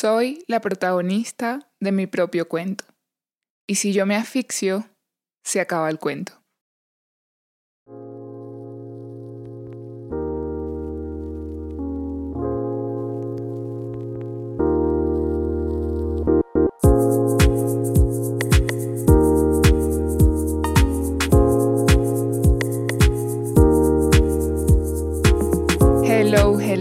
Soy la protagonista de mi propio cuento. Y si yo me asfixio, se acaba el cuento.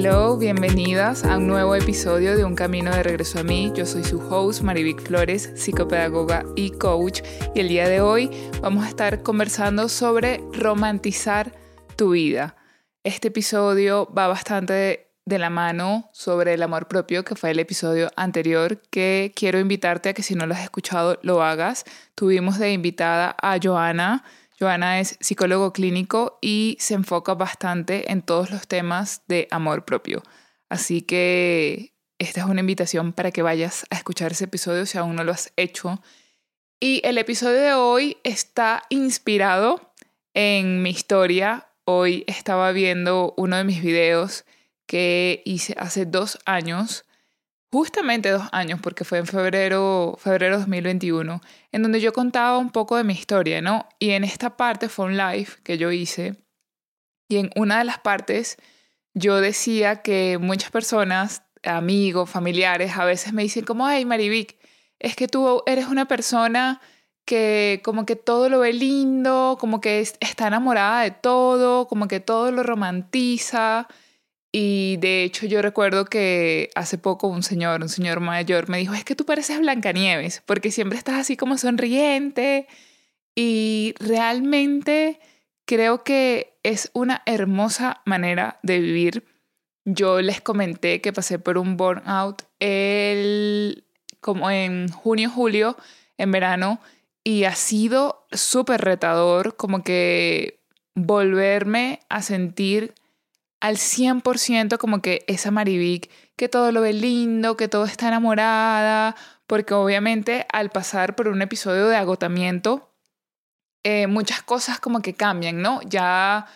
Hello, bienvenidas a un nuevo episodio de Un Camino de Regreso a mí. Yo soy su host, Marivic Flores, psicopedagoga y coach. Y el día de hoy vamos a estar conversando sobre romantizar tu vida. Este episodio va bastante de la mano sobre el amor propio, que fue el episodio anterior, que quiero invitarte a que si no lo has escuchado, lo hagas. Tuvimos de invitada a Joana Joana es psicólogo clínico y se enfoca bastante en todos los temas de amor propio. Así que esta es una invitación para que vayas a escuchar ese episodio si aún no lo has hecho. Y el episodio de hoy está inspirado en mi historia. Hoy estaba viendo uno de mis videos que hice hace dos años justamente dos años, porque fue en febrero, febrero 2021, en donde yo contaba un poco de mi historia, ¿no? Y en esta parte fue un live que yo hice, y en una de las partes yo decía que muchas personas, amigos, familiares, a veces me dicen como, ay, Marivic, es que tú eres una persona que como que todo lo ve lindo, como que está enamorada de todo, como que todo lo romantiza, y de hecho yo recuerdo que hace poco un señor, un señor mayor, me dijo, es que tú pareces Blancanieves, porque siempre estás así como sonriente. Y realmente creo que es una hermosa manera de vivir. Yo les comenté que pasé por un burnout el, como en junio, julio, en verano, y ha sido súper retador como que volverme a sentir al 100% como que esa Marivic, que todo lo ve lindo, que todo está enamorada, porque obviamente al pasar por un episodio de agotamiento, eh, muchas cosas como que cambian, ¿no? Ya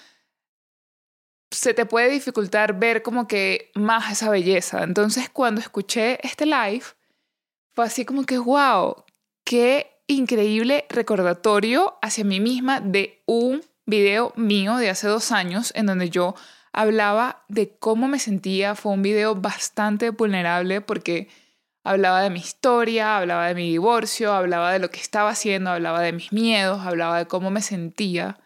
se te puede dificultar ver como que más esa belleza. Entonces cuando escuché este live, fue así como que, wow, qué increíble recordatorio hacia mí misma de un video mío de hace dos años en donde yo hablaba de cómo me sentía. Fue un video bastante vulnerable porque hablaba de mi historia, hablaba de mi divorcio, hablaba de lo que estaba haciendo, hablaba de mis miedos, hablaba de cómo me sentía.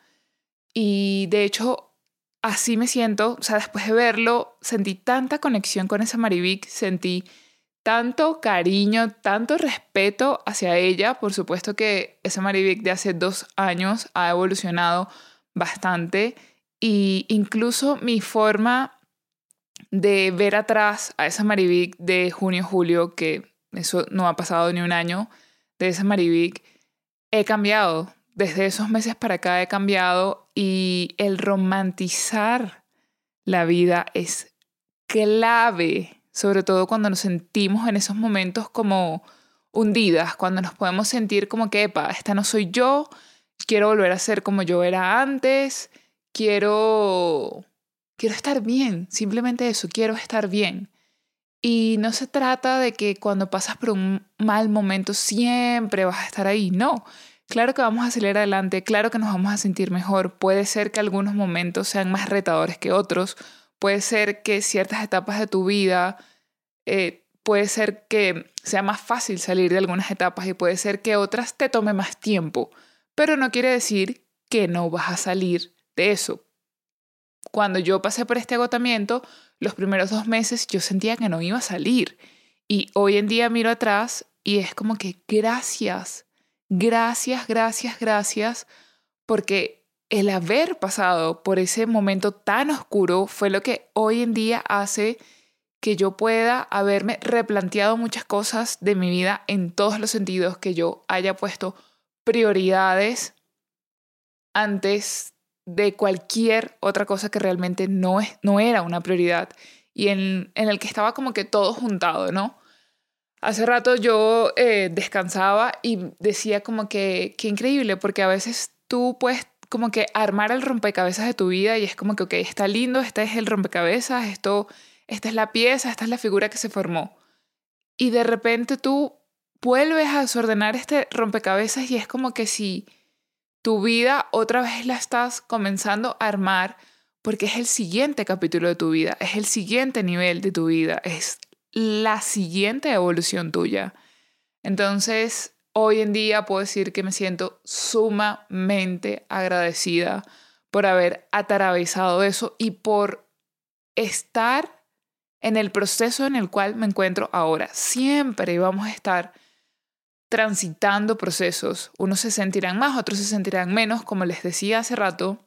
Y de hecho, así me siento. O sea, después de verlo, sentí tanta conexión con esa Marivic, sentí tanto cariño, tanto respeto hacia ella. Por supuesto que esa Marivic de hace dos años ha evolucionado bastante y incluso mi forma de ver atrás a esa Marivic de junio-julio, que eso no ha pasado ni un año, de esa Marivic, he cambiado. Desde esos meses para acá he cambiado y el romantizar la vida es clave, sobre todo cuando nos sentimos en esos momentos como hundidas, cuando nos podemos sentir como que, epa, esta no soy yo, quiero volver a ser como yo era antes, quiero, quiero estar bien, simplemente eso, quiero estar bien. Y no se trata de que cuando pasas por un mal momento siempre vas a estar ahí, no. Claro que vamos a salir adelante, claro que nos vamos a sentir mejor. Puede ser que algunos momentos sean más retadores que otros, puede ser que ciertas etapas de tu vida, eh, puede ser que sea más fácil salir de algunas etapas y puede ser que otras te tome más tiempo, pero no quiere decir que no vas a salir de eso. Cuando yo pasé por este agotamiento, los primeros dos meses yo sentía que no iba a salir. Y hoy en día miro atrás y es como que gracias, gracias, gracias, gracias, porque el haber pasado por ese momento tan oscuro fue lo que hoy en día hace que yo pueda haberme replanteado muchas cosas de mi vida en todos los sentidos, que yo haya puesto prioridades antes de cualquier otra cosa que realmente no, es, no era una prioridad y en, el que estaba como que todo juntado, ¿no? Hace rato yo eh, descansaba y decía como que, qué increíble, porque a veces tú puedes como que armar el rompecabezas de tu vida y es como que, ok, está lindo, este es el rompecabezas, esto, esta es la pieza, esta es la figura que se formó. y de repente tú vuelves a desordenar este rompecabezas y es como que si tu vida otra vez la estás comenzando a armar porque es el siguiente capítulo de tu vida, es el siguiente nivel de tu vida, es la siguiente evolución tuya. Entonces, hoy en día puedo decir que me siento sumamente agradecida por haber atravesado eso y por estar en el proceso en el cual me encuentro ahora. Siempre vamos a estar transitando procesos. Unos se sentirán más, otros se sentirán menos, como les decía hace rato,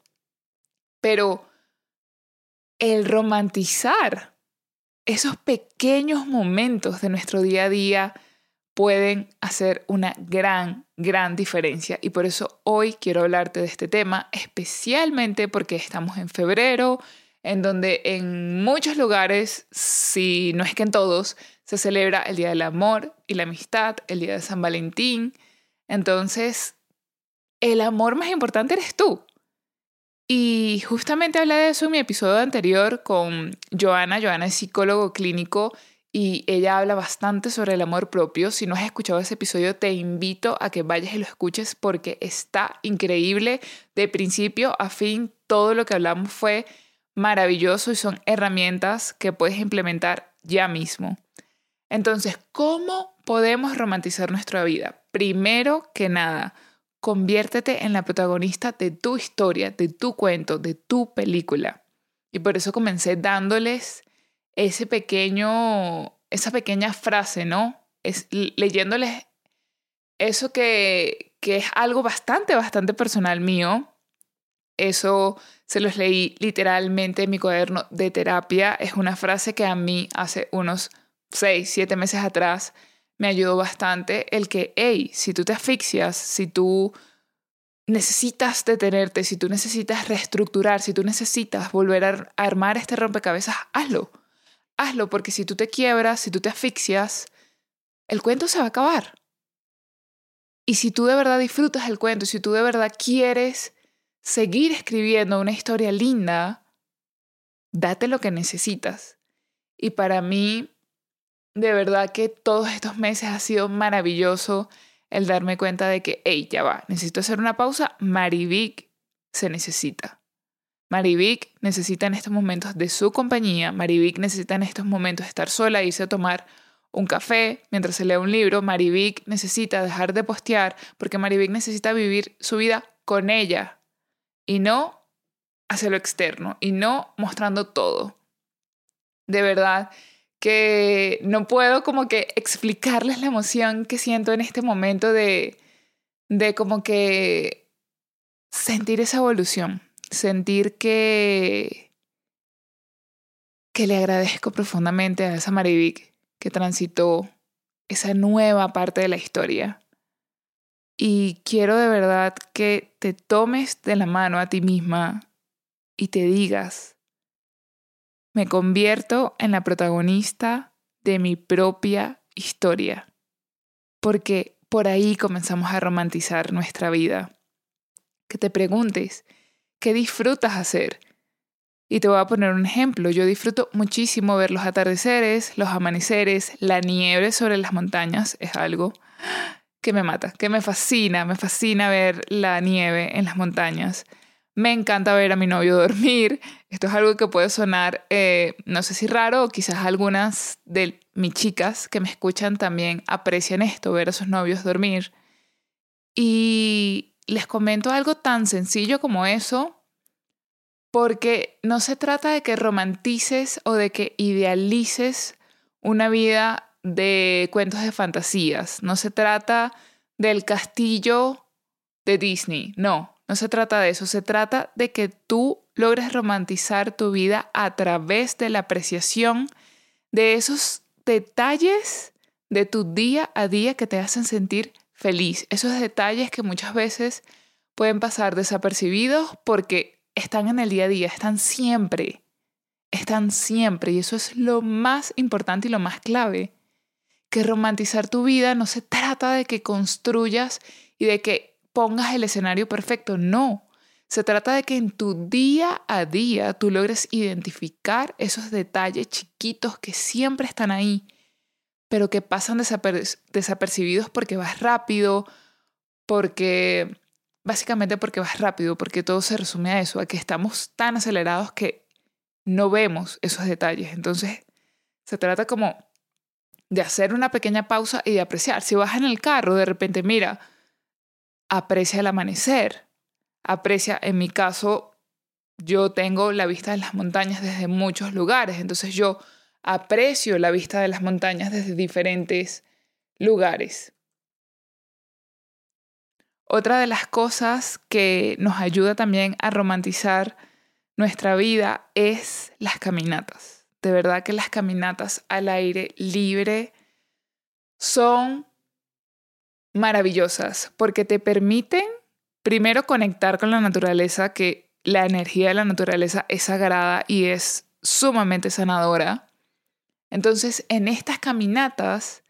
pero el romantizar esos pequeños momentos de nuestro día a día pueden hacer una gran, gran diferencia. Y por eso hoy quiero hablarte de este tema, especialmente porque estamos en febrero, en donde en muchos lugares, si no es que en todos, se celebra el Día del Amor y la Amistad, el Día de San Valentín. Entonces, el amor más importante eres tú. Y justamente hablé de eso en mi episodio anterior con Joana. Joana es psicólogo clínico y ella habla bastante sobre el amor propio. Si no has escuchado ese episodio, te invito a que vayas y lo escuches porque está increíble. De principio a fin, todo lo que hablamos fue maravilloso y son herramientas que puedes implementar ya mismo. Entonces, ¿cómo podemos romantizar nuestra vida? Primero que nada, conviértete en la protagonista de tu historia, de tu cuento, de tu película. Y por eso comencé dándoles ese pequeño, esa pequeña frase, ¿no? Es, leyéndoles eso que, que es algo bastante, bastante personal mío. Eso se los leí literalmente en mi cuaderno de terapia. Es una frase que a mí hace unos seis, siete meses atrás, me ayudó bastante el que, hey, si tú te asfixias, si tú necesitas detenerte, si tú necesitas reestructurar, si tú necesitas volver a armar este rompecabezas, hazlo. Hazlo porque si tú te quiebras, si tú te asfixias, el cuento se va a acabar. Y si tú de verdad disfrutas el cuento, si tú de verdad quieres seguir escribiendo una historia linda, date lo que necesitas. Y para mí, de verdad que todos estos meses ha sido maravilloso el darme cuenta de que, hey, ya va, necesito hacer una pausa. Marivic se necesita. Marivic necesita en estos momentos de su compañía. Marivic necesita en estos momentos estar sola, irse a tomar un café mientras se lee un libro. Marivic necesita dejar de postear porque Marivic necesita vivir su vida con ella y no hacia lo externo y no mostrando todo. De verdad que no puedo como que explicarles la emoción que siento en este momento de, de como que sentir esa evolución, sentir que, que le agradezco profundamente a esa Marivic que transitó esa nueva parte de la historia. Y quiero de verdad que te tomes de la mano a ti misma y te digas, me convierto en la protagonista de mi propia historia. Porque por ahí comenzamos a romantizar nuestra vida. Que te preguntes, ¿qué disfrutas hacer? Y te voy a poner un ejemplo. Yo disfruto muchísimo ver los atardeceres, los amaneceres, la nieve sobre las montañas. Es algo que me mata, que me fascina. Me fascina ver la nieve en las montañas. Me encanta ver a mi novio dormir. Esto es algo que puede sonar, eh, no sé si raro, quizás algunas de mis chicas que me escuchan también aprecian esto, ver a sus novios dormir. Y les comento algo tan sencillo como eso, porque no se trata de que romantices o de que idealices una vida de cuentos de fantasías. No se trata del castillo de Disney, no. No se trata de eso, se trata de que tú logres romantizar tu vida a través de la apreciación de esos detalles de tu día a día que te hacen sentir feliz. Esos detalles que muchas veces pueden pasar desapercibidos porque están en el día a día, están siempre, están siempre. Y eso es lo más importante y lo más clave. Que romantizar tu vida no se trata de que construyas y de que pongas el escenario perfecto, no. Se trata de que en tu día a día tú logres identificar esos detalles chiquitos que siempre están ahí, pero que pasan desapercibidos porque vas rápido, porque básicamente porque vas rápido, porque todo se resume a eso, a que estamos tan acelerados que no vemos esos detalles. Entonces, se trata como de hacer una pequeña pausa y de apreciar. Si vas en el carro, de repente, mira, aprecia el amanecer, aprecia, en mi caso, yo tengo la vista de las montañas desde muchos lugares, entonces yo aprecio la vista de las montañas desde diferentes lugares. Otra de las cosas que nos ayuda también a romantizar nuestra vida es las caminatas. De verdad que las caminatas al aire libre son maravillosas porque te permiten primero conectar con la naturaleza, que la energía de la naturaleza es sagrada y es sumamente sanadora. Entonces, en estas caminatas,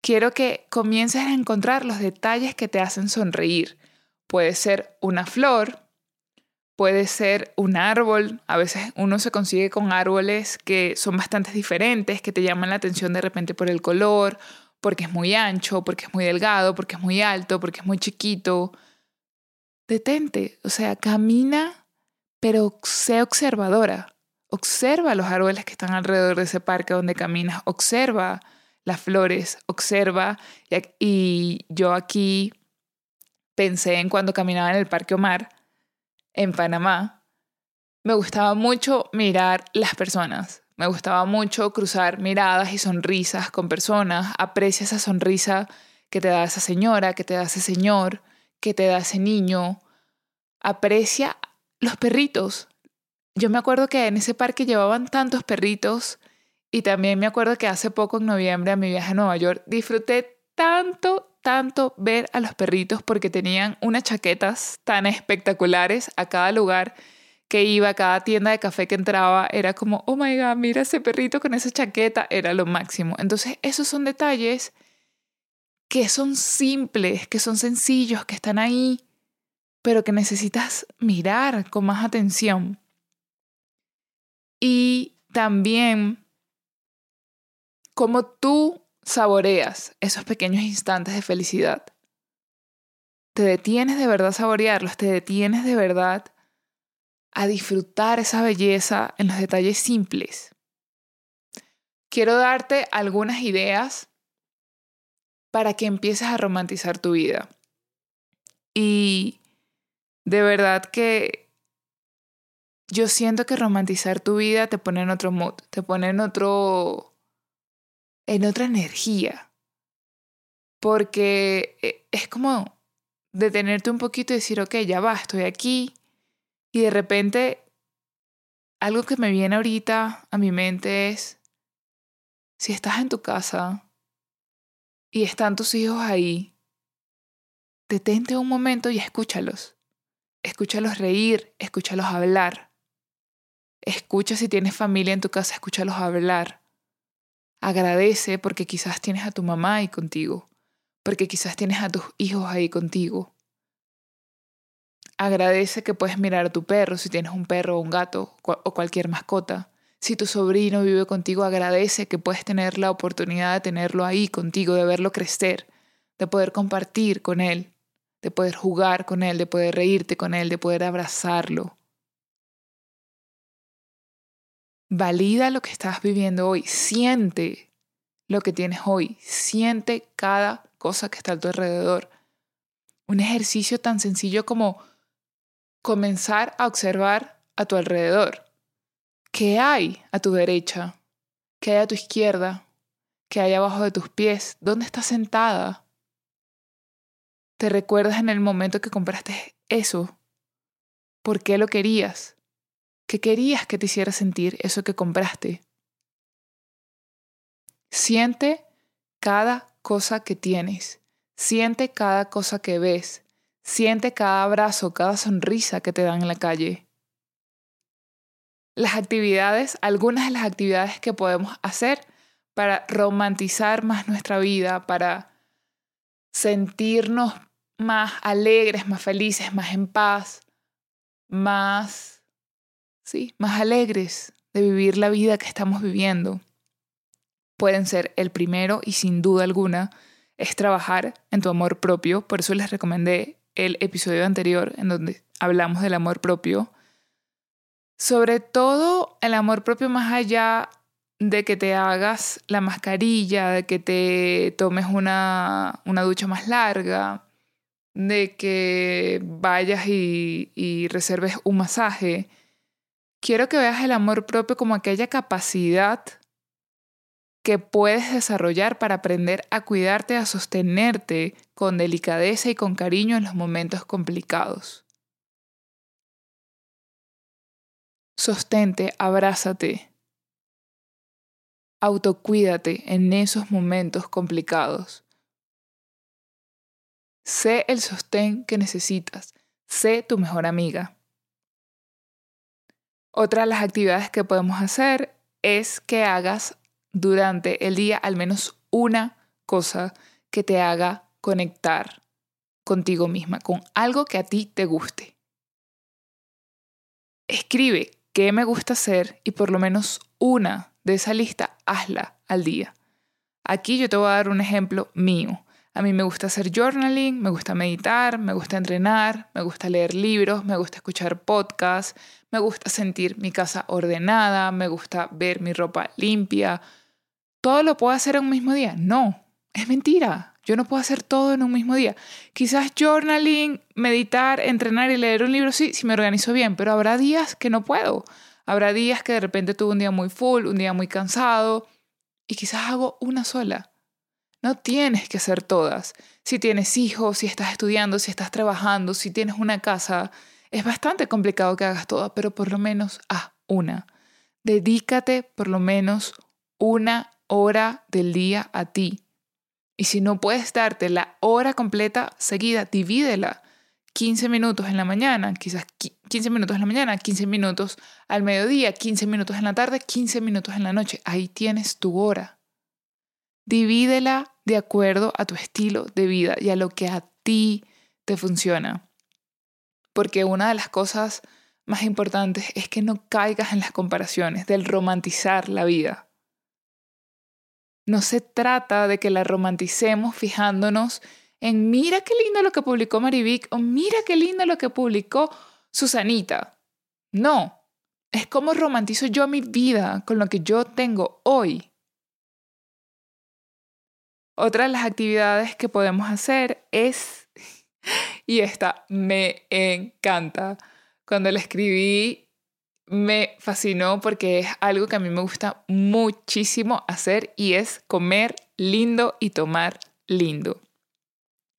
quiero que comiences a encontrar los detalles que te hacen sonreír. Puede ser una flor, puede ser un árbol. A veces uno se consigue con árboles que son bastante diferentes, que te llaman la atención de repente por el color, porque es muy ancho, porque es muy delgado, porque es muy alto, porque es muy chiquito. Detente, o sea, camina, pero sé observadora. Observa los árboles que están alrededor de ese parque donde caminas, observa las flores, observa. Y yo aquí pensé en cuando caminaba en el Parque Omar, en Panamá, me gustaba mucho mirar las personas. Me gustaba mucho cruzar miradas y sonrisas con personas. Aprecia esa sonrisa que te da esa señora, que te da ese señor, que te da ese niño. Aprecia los perritos, yo me acuerdo que en ese parque llevaban tantos perritos y también me acuerdo que hace poco, en noviembre, a mi viaje a Nueva York, disfruté tanto, tanto ver a los perritos porque tenían unas chaquetas tan espectaculares a cada lugar que iba, a cada tienda de café que entraba, era como, oh my god, mira ese perrito con esa chaqueta, era lo máximo. Entonces, esos son detalles que son simples, que son sencillos, que están ahí, pero que necesitas mirar con más atención. Y también cómo tú saboreas esos pequeños instantes de felicidad. Te detienes de verdad a saborearlos, te detienes de verdad a disfrutar esa belleza en los detalles simples. Quiero darte algunas ideas para que empieces a romantizar tu vida. Y de verdad que yo siento que romantizar tu vida te pone en otro mood, te pone en otro. en otra energía. Porque eh, es como detenerte un poquito y decir, ok, ya va, estoy aquí. Y de repente, algo que me viene ahorita a mi mente es, si estás en tu casa y están tus hijos ahí, detente un momento y escúchalos. Escúchalos reír, escúchalos hablar Escucha si tienes familia en tu casa, escúchalos hablar. Agradece porque quizás tienes a tu mamá ahí contigo, porque quizás tienes a tus hijos ahí contigo. Agradece que puedes mirar a tu perro si tienes un perro o un gato o cualquier mascota. Si tu sobrino vive contigo, agradece que puedes tener la oportunidad de tenerlo ahí contigo, de verlo crecer, de poder compartir con él, de poder jugar con él, de poder reírte con él, de poder abrazarlo. Valida lo que estás viviendo hoy. Siente lo que tienes hoy. Siente cada cosa que está a tu alrededor. Un ejercicio tan sencillo como comenzar a observar a tu alrededor. ¿Qué hay a tu derecha? ¿Qué hay a tu izquierda? ¿Qué hay abajo de tus pies? ¿Dónde estás sentada? ¿Te recuerdas en el momento que compraste eso? ¿Por qué lo querías? ¿Qué querías que te hiciera sentir eso que compraste. Siente cada cosa que tienes. Siente cada cosa que ves. Siente cada abrazo, cada sonrisa que te dan en la calle. Las actividades, algunas de las actividades que podemos hacer para romantizar más nuestra vida, para sentirnos más alegres, más felices, más en paz, más ¿sí? más alegres de vivir la vida que estamos viviendo. pueden ser el primero y sin duda alguna es trabajar en tu amor propio. Por eso les recomendé el episodio anterior en donde hablamos del amor propio. Sobre todo el amor propio más allá de que te hagas la mascarilla, de que te tomes una, una ducha más larga, de que vayas y, y reserves un masaje. Quiero que veas el amor propio como aquella capacidad que puedes desarrollar para aprender a cuidarte, a sostenerte con delicadeza y con cariño en los momentos complicados. Sostente, abrázate, autocuídate en esos momentos complicados. Sé el sostén que necesitas. Sé tu mejor amiga. Otra de las actividades que podemos hacer es que hagas durante el día al menos una cosa que te haga conectar contigo misma, con algo que a ti te guste. Escribe qué me gusta hacer y por lo menos una de esa lista, hazla al día. Aquí yo te voy a dar un ejemplo mío. A mí me gusta hacer journaling, me gusta meditar, me gusta entrenar, me gusta leer libros, me gusta escuchar podcasts, me gusta sentir mi casa ordenada, me gusta ver mi ropa limpia. ¿Todo lo puedo hacer en un mismo día? No, es mentira. Yo no puedo hacer todo en un mismo día. Quizás journaling, meditar, entrenar y leer un libro, sí, si me organizo bien, pero habrá días que no puedo. Habrá días que de repente tuve un día muy full, un día muy cansado y quizás hago una sola. No tienes que hacer todas. Si tienes hijos, si estás estudiando, si estás trabajando, si tienes una casa, es bastante complicado que hagas todas, pero por lo menos haz una. Dedícate por lo menos una hora del día a ti. Y si no puedes darte la hora completa seguida, divídela. 15 minutos en la mañana, quizás 15 minutos en la mañana, 15 minutos al mediodía, 15 minutos en la tarde, 15 minutos en la noche. Ahí tienes tu hora. Divídela de acuerdo a tu estilo de vida y a lo que a ti te funciona. Porque una de las cosas más importantes es que no caigas en las comparaciones, del romantizar la vida. No se trata de que la romanticemos fijándonos en mira qué lindo lo que publicó Marivic o mira qué lindo lo que publicó Susanita. No, es como romantizo yo mi vida con lo que yo tengo hoy. Otra de las actividades que podemos hacer es, y esta me encanta, cuando la escribí me fascinó porque es algo que a mí me gusta muchísimo hacer y es comer lindo y tomar lindo.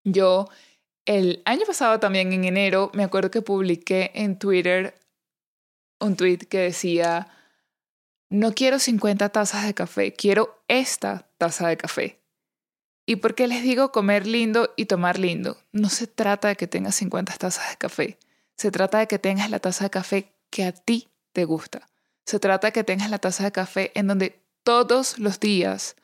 Yo el año pasado también en enero me acuerdo que publiqué en Twitter un tweet que decía, no quiero 50 tazas de café, quiero esta taza de café. ¿Y por qué les digo comer lindo y tomar lindo? No se trata de que tengas 50 tazas de café, se trata de que tengas la taza de café que a ti te gusta. Se trata de que tengas la taza de café en donde todos los días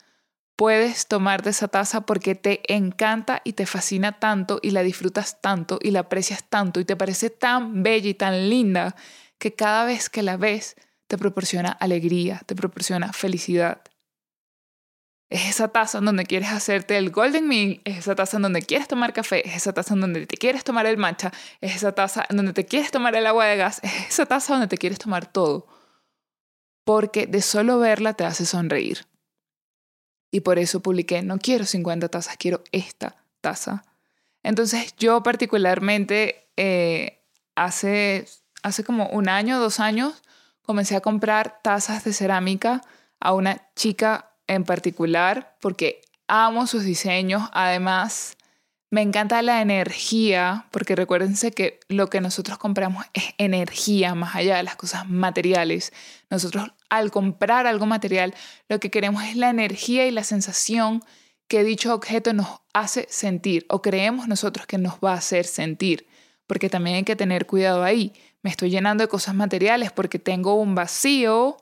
puedes tomar de esa taza porque te encanta y te fascina tanto y la disfrutas tanto y la aprecias tanto y te parece tan bella y tan linda que cada vez que la ves te proporciona alegría, te proporciona felicidad. Es esa taza donde quieres hacerte el golden meal, es esa taza donde quieres tomar café, es esa taza donde te quieres tomar el matcha, es esa taza donde te quieres tomar el agua de gas, es esa taza donde te quieres tomar todo. Porque de solo verla te hace sonreír. Y por eso publiqué, no quiero 50 tazas, quiero esta taza. Entonces yo particularmente eh, hace, hace como un año, dos años, comencé a comprar tazas de cerámica a una chica en particular porque amo sus diseños. Además, me encanta la energía, porque recuérdense que lo que nosotros compramos es energía más allá de las cosas materiales. Nosotros al comprar algo material, lo que queremos es la energía y la sensación que dicho objeto nos hace sentir o creemos nosotros que nos va a hacer sentir, porque también hay que tener cuidado ahí. Me estoy llenando de cosas materiales porque tengo un vacío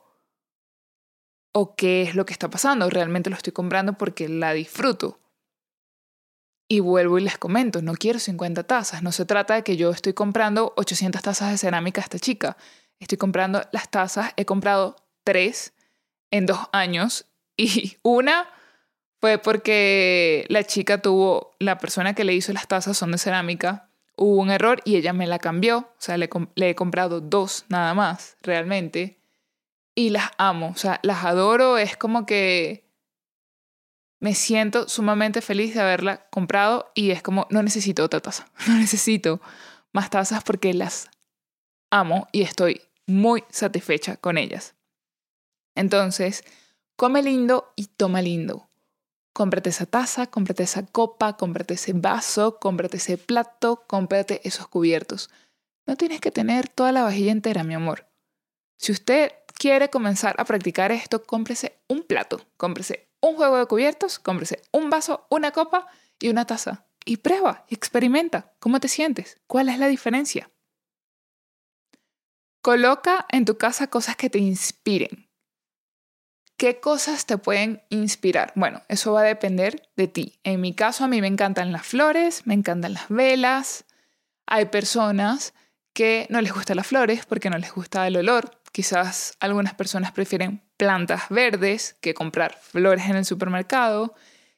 o qué es lo que está pasando. Realmente lo estoy comprando porque la disfruto. Y vuelvo y les comento, no quiero 50 tazas, no se trata de que yo estoy comprando 800 tazas de cerámica a esta chica, estoy comprando las tazas, he comprado tres en dos años Y una fue porque la chica tuvo, la persona que le hizo las tazas son de cerámica, hubo un error y ella me la cambió. O sea, le, le he comprado dos nada más, realmente. Y las amo, o sea, las adoro. Es como que me siento sumamente feliz de haberla comprado y es como, no necesito otra taza, no necesito más tazas porque las amo y estoy muy satisfecha con ellas. Entonces, come lindo y toma lindo. Cómprate esa taza, cómprate esa copa, cómprate ese vaso, cómprate ese plato, cómprate esos cubiertos. No tienes que tener toda la vajilla entera, mi amor. Si usted quiere comenzar a practicar esto, cómprese un plato, cómprese un juego de cubiertos, cómprese un vaso, una copa y una taza. Y prueba, experimenta. ¿Cómo te sientes? ¿Cuál es la diferencia? Coloca en tu casa cosas que te inspiren. ¿Qué cosas te pueden inspirar? Bueno, eso va a depender de ti. En mi caso, a mí me encantan las flores, me encantan las velas. Hay personas que no les gustan las flores porque no les gusta el olor. Quizás algunas personas prefieren plantas verdes que comprar flores en el supermercado.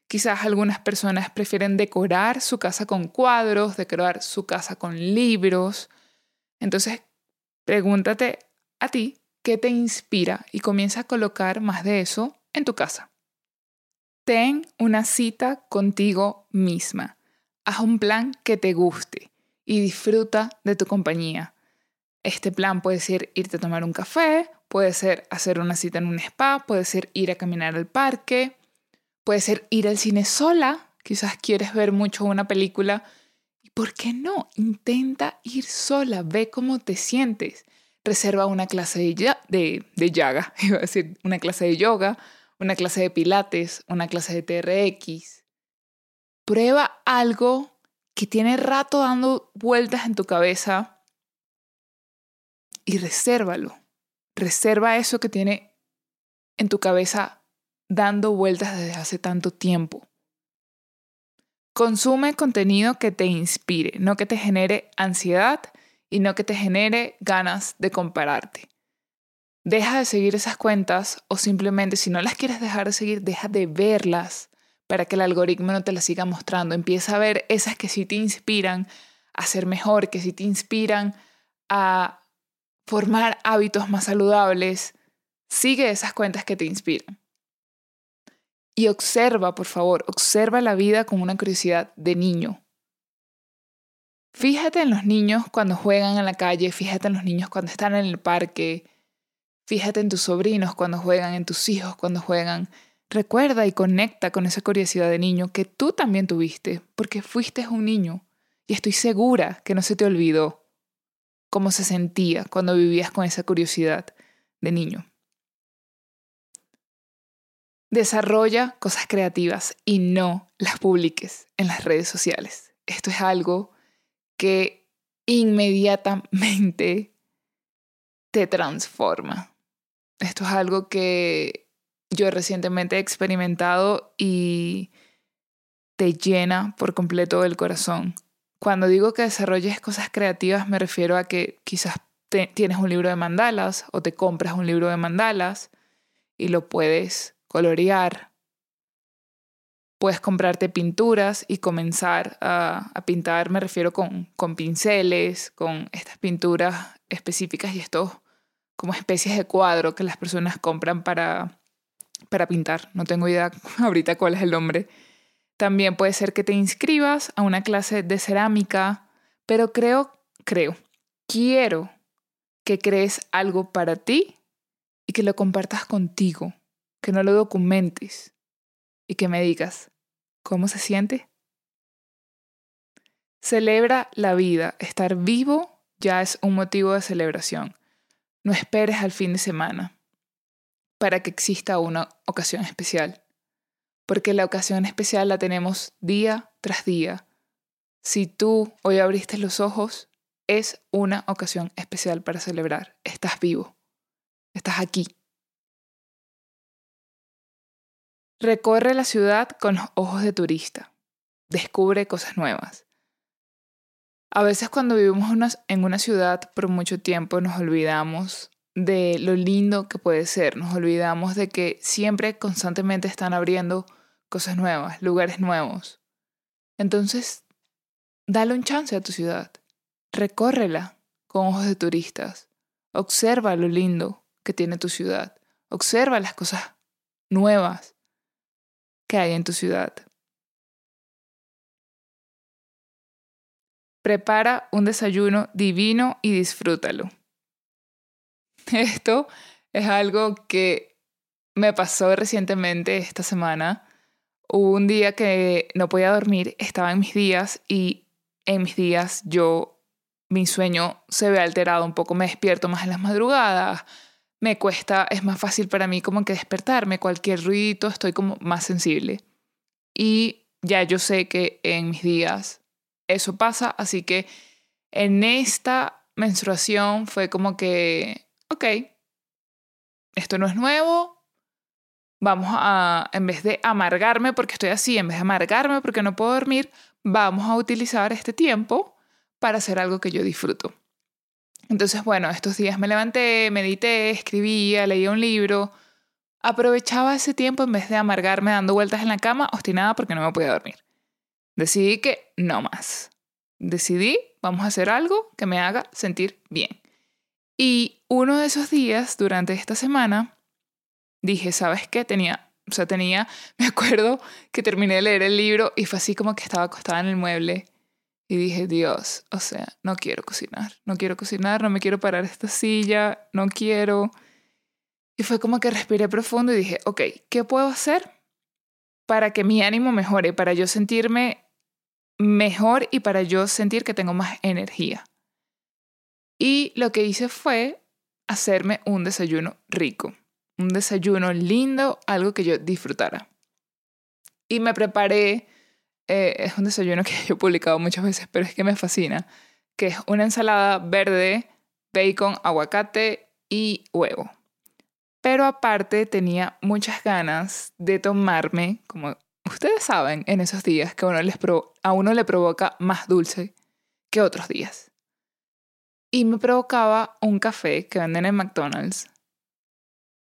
Quizás algunas personas prefieren decorar su casa con cuadros, decorar su casa con libros. Entonces, pregúntate a ti qué te inspira y comienza a colocar más de eso en tu casa. Ten una cita contigo misma. Haz un plan que te guste y disfruta de tu compañía. Este plan puede ser irte a tomar un café, puede ser hacer una cita en un spa, puede ser ir a caminar al parque, puede ser ir al cine sola, quizás quieres ver mucho una película. ¿Y por qué no? Intenta ir sola, ve cómo te sientes. Reserva una clase de, de, de yoga, iba a decir, una clase de yoga, una clase de pilates, una clase de TRX. Prueba algo que tiene rato dando vueltas en tu cabeza y resérvalo. Reserva eso que tiene en tu cabeza dando vueltas desde hace tanto tiempo. Consume contenido que te inspire, no que te genere ansiedad y no que te genere ganas de compararte. Deja de seguir esas cuentas o simplemente si no las quieres dejar de seguir, deja de verlas para que el algoritmo no te las siga mostrando. Empieza a ver esas que sí te inspiran a ser mejor, que sí te inspiran a formar hábitos más saludables, sigue esas cuentas que te inspiran. Y observa, por favor, observa la vida con una curiosidad de niño. Fíjate en los niños cuando juegan en la calle, fíjate en los niños cuando están en el parque, fíjate en tus sobrinos cuando juegan, en tus hijos cuando juegan. Recuerda y conecta con esa curiosidad de niño que tú también tuviste, porque fuiste un niño y estoy segura que no se te olvidó cómo se sentía cuando vivías con esa curiosidad de niño. Desarrolla cosas creativas y no las publiques en las redes sociales. Esto es algo que inmediatamente te transforma. Esto es algo que yo recientemente he experimentado y te llena por completo el corazón. Cuando digo que desarrolles cosas creativas me refiero a que quizás tienes un libro de mandalas o te compras un libro de mandalas y lo puedes colorear. Puedes comprarte pinturas y comenzar a, pintar, me refiero con, pinceles, con estas pinturas específicas y estos como especies de cuadro que las personas compran para, para pintar. No tengo idea ahorita cuál es el nombre también puede ser que te inscribas a una clase de cerámica, pero creo, creo, quiero que crees algo para ti y que lo compartas contigo, que no lo documentes y que me digas, ¿cómo se siente? Celebra la vida. Estar vivo ya es un motivo de celebración. No esperes al fin de semana para que exista una ocasión especial porque la ocasión especial la tenemos día tras día. Si tú hoy abriste los ojos, es una ocasión especial para celebrar. Estás vivo. Estás aquí. Recorre la ciudad con los ojos de turista. Descubre cosas nuevas. A veces cuando vivimos en una ciudad por mucho tiempo nos olvidamos de lo lindo que puede ser. Nos olvidamos de que siempre constantemente están abriendo cosas nuevas, lugares nuevos. Entonces, dale un chance a tu ciudad. Recórrela con ojos de turistas. Observa lo lindo que tiene tu ciudad. Observa las cosas nuevas que hay en tu ciudad. Prepara un desayuno divino y disfrútalo. Esto es algo que me pasó recientemente esta semana. Hubo un día que no podía dormir, estaba en mis días y en mis días yo, mi sueño se ve alterado un poco, me despierto más en las madrugadas, me cuesta, es más fácil para mí como que despertarme, cualquier ruidito estoy como más sensible. Y ya yo sé que en mis días eso pasa, así que en esta menstruación fue como que, ok, esto no es nuevo, vamos a, en vez de amargarme porque estoy así, en vez de amargarme porque no puedo dormir, vamos a utilizar este tiempo para hacer algo que yo disfruto. Entonces, bueno, estos días me levanté, medité, escribía, leía un libro, aprovechaba ese tiempo en vez de amargarme dando vueltas en la cama, obstinada porque no me podía dormir. Decidí que no más. Decidí, vamos a hacer algo que me haga sentir bien. Y uno de esos días, durante esta semana, dije, ¿sabes qué? Tenía, o sea, tenía, me acuerdo que terminé de leer el libro y fue así como que estaba acostada en el mueble y dije, Dios, o sea, no quiero cocinar, no quiero cocinar, no me quiero parar esta silla, no quiero. Y fue como que respiré profundo y dije, ok, ¿qué puedo hacer para que mi ánimo mejore, para yo sentirme mejor y para yo sentir que tengo más energía? Y lo que hice fue hacerme un desayuno rico, un desayuno lindo, algo que yo disfrutara. Y me preparé eh, es un desayuno que yo he publicado muchas veces, pero es que me fascina, que es una ensalada verde, bacon, aguacate y huevo. Pero aparte tenía muchas ganas de tomarme, como ustedes saben, en esos días que uno les a uno le provoca más dulce que otros días. Y me provocaba un café que venden en McDonald's.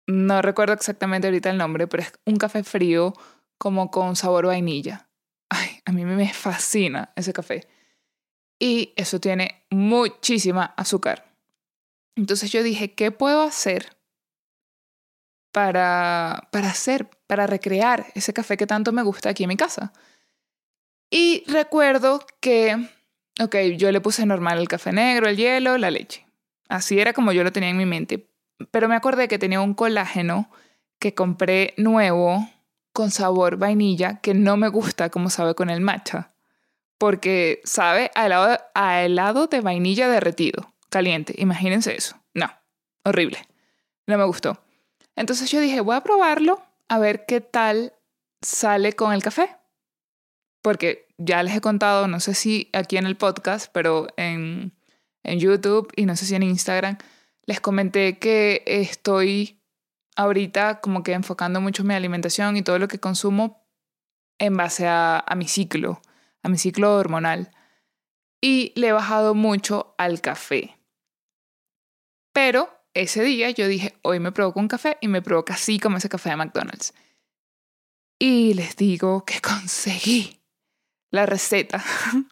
No recuerdo exactamente ahorita el nombre, pero es un café frío como con sabor vainilla. Ay, a mí me fascina ese café. Y eso tiene muchísima azúcar. Entonces yo dije, ¿qué puedo hacer para, para hacer, para recrear ese café que tanto me gusta aquí en mi casa? Y recuerdo que, ok, yo le puse normal el café negro, el hielo, la leche. Así era como yo lo tenía en mi mente. Pero me acordé que tenía un colágeno que compré nuevo con sabor vainilla que no me gusta como sabe con el matcha. Porque sabe a helado, a helado de vainilla derretido, caliente. Imagínense eso. No, horrible. No me gustó. Entonces yo dije, voy a probarlo a ver qué tal sale con el café. Porque ya les he contado, no sé si aquí en el podcast, pero en, en YouTube y no sé si en Instagram, les comenté que estoy ahorita como que enfocando mucho mi alimentación y todo lo que consumo en base a, mi ciclo, a mi ciclo hormonal. Y le he bajado mucho al café. Pero ese día yo dije, hoy me provoco un café y me provoca así como ese café de McDonald's. Y les digo que conseguí la receta.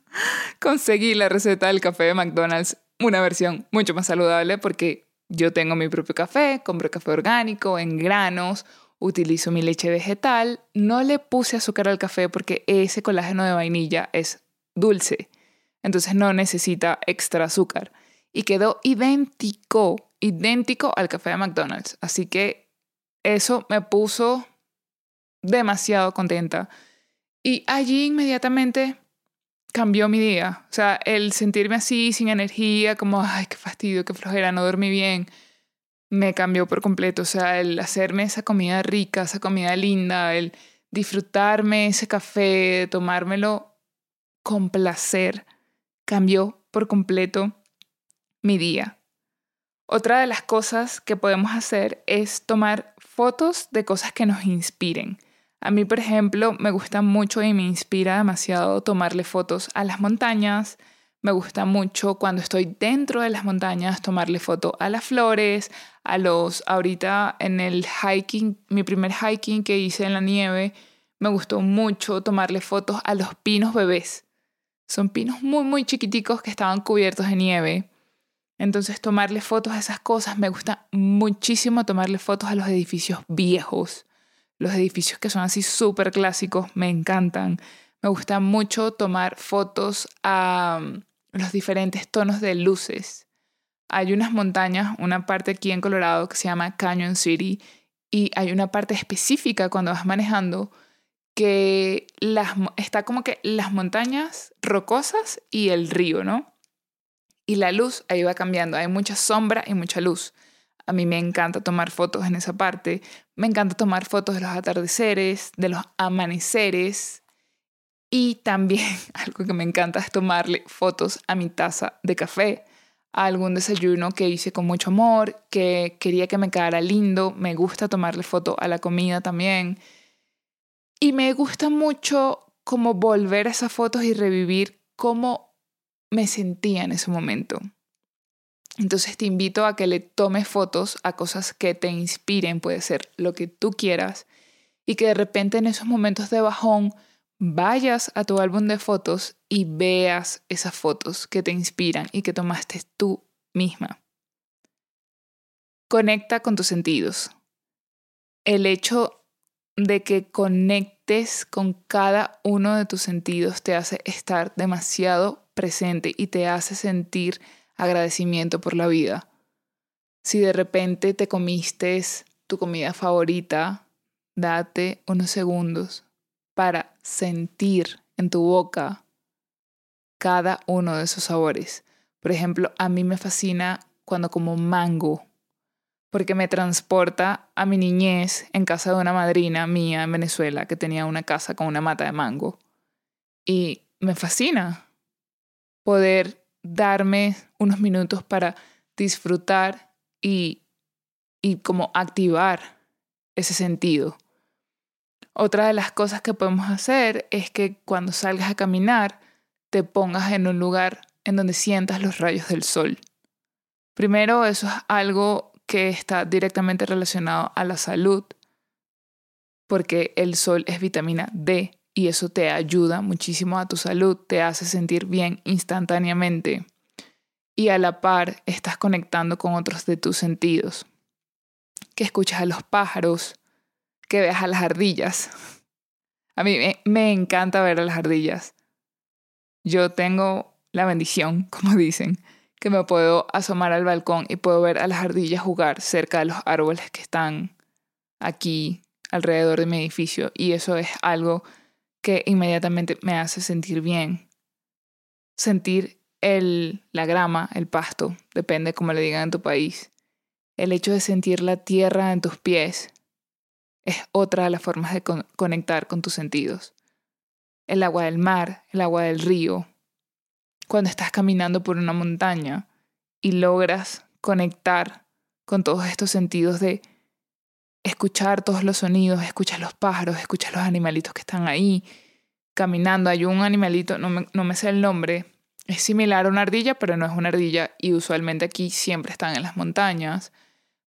conseguí la receta del café de McDonald's, una versión mucho más saludable porque yo tengo mi propio café, compro café orgánico, en granos, utilizo mi leche vegetal. No le puse azúcar al café porque ese colágeno de vainilla es dulce. Entonces no necesita extra azúcar. Y quedó idéntico, idéntico al café de McDonald's. Así que eso me puso demasiado contenta. Y allí inmediatamente cambió mi día. O sea, el sentirme así, sin energía, como, ay, qué fastidio, qué flojera, no dormí bien, me cambió por completo. O sea, el hacerme esa comida rica, esa comida linda, el disfrutarme ese café, tomármelo con placer, cambió por completo mi día. Otra de las cosas que podemos hacer es tomar fotos de cosas que nos inspiren. A mí, por ejemplo, me gusta mucho y me inspira demasiado tomarle fotos a las montañas, Me gusta mucho cuando estoy dentro de las montañas tomarle foto a las flores, a los, ahorita en el hiking, mi primer hiking que hice en la nieve, me gustó mucho tomarle fotos a los pinos bebés. Son pinos muy, muy chiquiticos que estaban cubiertos de nieve. Entonces tomarle fotos a esas cosas, me gusta muchísimo tomarle fotos a los edificios viejos. Los edificios que son así súper clásicos, me encantan. Me gusta mucho tomar fotos a mm, los diferentes tonos de luces. Hay unas montañas, una parte aquí en Colorado que se llama Canyon City y hay una parte específica cuando vas manejando que está como que las montañas rocosas y el río, ¿no? Y la luz ahí va cambiando, hay mucha sombra y mucha luz. A mí me encanta tomar fotos en esa parte, me encanta tomar fotos de los atardeceres, de los amaneceres. Y también algo que me encanta es tomarle fotos a mi taza de café, a algún desayuno que hice con mucho amor, que quería que me quedara lindo, me gusta tomarle foto a la comida también. Y me gusta mucho como volver a esas fotos y revivir cómo me sentía en ese momento. Entonces te invito a que le tomes fotos a cosas que te inspiren, puede ser lo que tú quieras, y que de repente en esos momentos de bajón vayas a tu álbum de fotos y veas esas fotos que te inspiran y que tomaste tú misma. Conecta con tus sentidos. El hecho de que conectes con cada uno de tus sentidos te hace estar demasiado presente y te hace sentir agradecimiento por la vida. Si de repente te comiste tu comida favorita, date unos segundos para sentir en tu boca cada uno de esos sabores. Por ejemplo, a mí me fascina cuando como mango porque me transporta a mi niñez en casa de una madrina mía en Venezuela que tenía una casa con una mata de mango. Y me fascina poder darme unos minutos para disfrutar y, y como activar ese sentido. Otra de las cosas que podemos hacer es que cuando salgas a caminar te pongas en un lugar en donde sientas los rayos del sol. Primero, eso es algo que está directamente relacionado a la salud, porque el sol es vitamina D y eso te ayuda muchísimo a tu salud, te hace sentir bien instantáneamente y a la par estás conectando con otros de tus sentidos, que escuchas a los pájaros, que veas a las ardillas. A mí me, encanta ver a las ardillas. Yo tengo la bendición, como dicen, que me puedo asomar al balcón y puedo ver a las ardillas jugar cerca de los árboles que están aquí alrededor de mi edificio y eso es algo que inmediatamente me hace sentir bien. Sentir el, la grama, el pasto, depende como le digan en tu país. El hecho de sentir la tierra en tus pies es otra de las formas de conectar con tus sentidos. El agua del mar, el agua del río, cuando estás caminando por una montaña y logras conectar con todos estos sentidos de escuchar todos los sonidos, escuchas los pájaros, escuchas los animalitos que están ahí caminando. Hay un animalito, no me, no me sé el nombre, es similar a una ardilla, pero no es una ardilla y usualmente aquí siempre están en las montañas.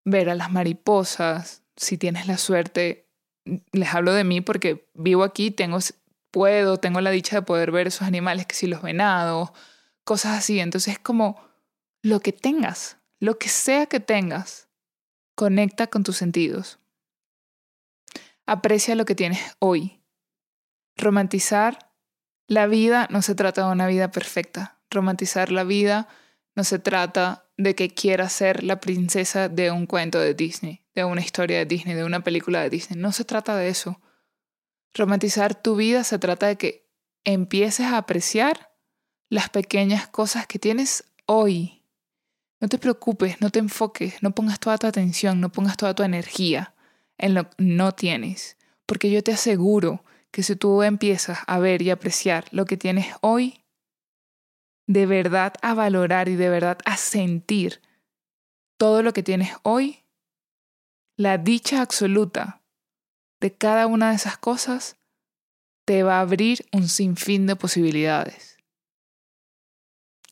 Ver a las mariposas, si tienes la suerte, les hablo de mí porque vivo aquí, tengo puedo, tengo la dicha de poder ver esos animales, que si los venados, cosas así. Entonces es como lo que tengas, lo que sea que tengas, conecta con tus sentidos. Aprecia lo que tienes hoy. Romantizar la vida no se trata de una vida perfecta. Romantizar la vida no se trata de que quieras ser la princesa de un cuento de Disney, de una historia de Disney, de una película de Disney. No se trata de eso. Romantizar tu vida se trata de que empieces a apreciar las pequeñas cosas que tienes hoy. No te preocupes, no te enfoques, no pongas toda tu atención, no pongas toda tu energía en lo que no tienes, porque yo te aseguro que si tú empiezas a ver y apreciar lo que tienes hoy, de verdad a valorar y de verdad a sentir todo lo que tienes hoy, la dicha absoluta de cada una de esas cosas te va a abrir un sinfín de posibilidades.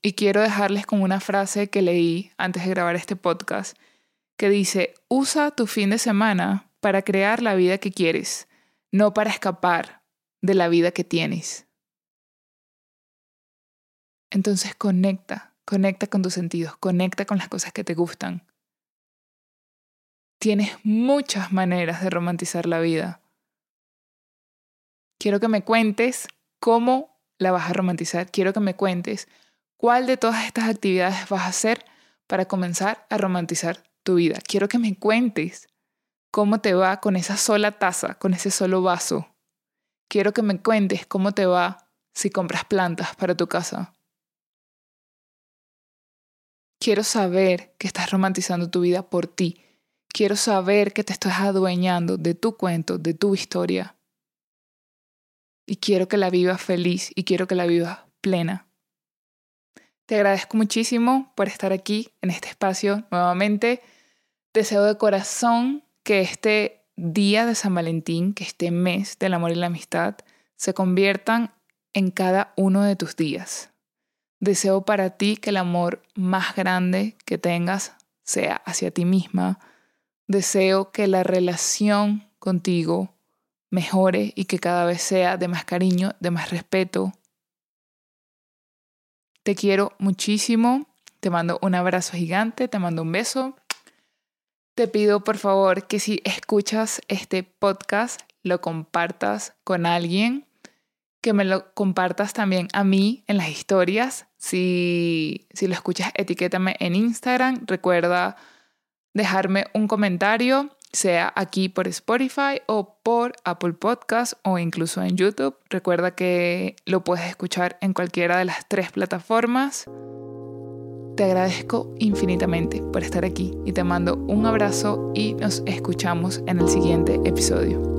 y quiero dejarles con una frase que leí antes de grabar este podcast que dice, usa tu fin de semana para crear la vida que quieres, no para escapar de la vida que tienes. Entonces conecta, conecta con tus sentidos, conecta con las cosas que te gustan. Tienes muchas maneras de romantizar la vida. Quiero que me cuentes cómo la vas a romantizar. Quiero que me cuentes cuál de todas estas actividades vas a hacer para comenzar a romantizar tu vida. Quiero que me cuentes cómo te va con esa sola taza, con ese solo vaso. Quiero que me cuentes cómo te va si compras plantas para tu casa. Quiero saber que estás romantizando tu vida por ti. Quiero saber que te estás adueñando de tu cuento, de tu historia. Y quiero que la vivas feliz y quiero que la vivas plena. Te agradezco muchísimo por estar aquí en este espacio nuevamente. Deseo de corazón que este día de San Valentín, que este mes del amor y la amistad, se conviertan en cada uno de tus días. Deseo para ti que el amor más grande que tengas sea hacia ti misma. Deseo que la relación contigo mejore y que cada vez sea de más cariño, de más respeto. Te quiero muchísimo. Te mando un abrazo gigante, te mando un beso. Te pido por favor que si escuchas este podcast lo compartas con alguien que me lo compartas también a mí en las historias. Si, si lo escuchas, etiquétame en Instagram. Recuerda dejarme un comentario, sea aquí por Spotify o por Apple Podcast o incluso en YouTube. Recuerda que lo puedes escuchar en cualquiera de las tres plataformas. Te agradezco infinitamente por estar aquí y te mando un abrazo y nos escuchamos en el siguiente episodio.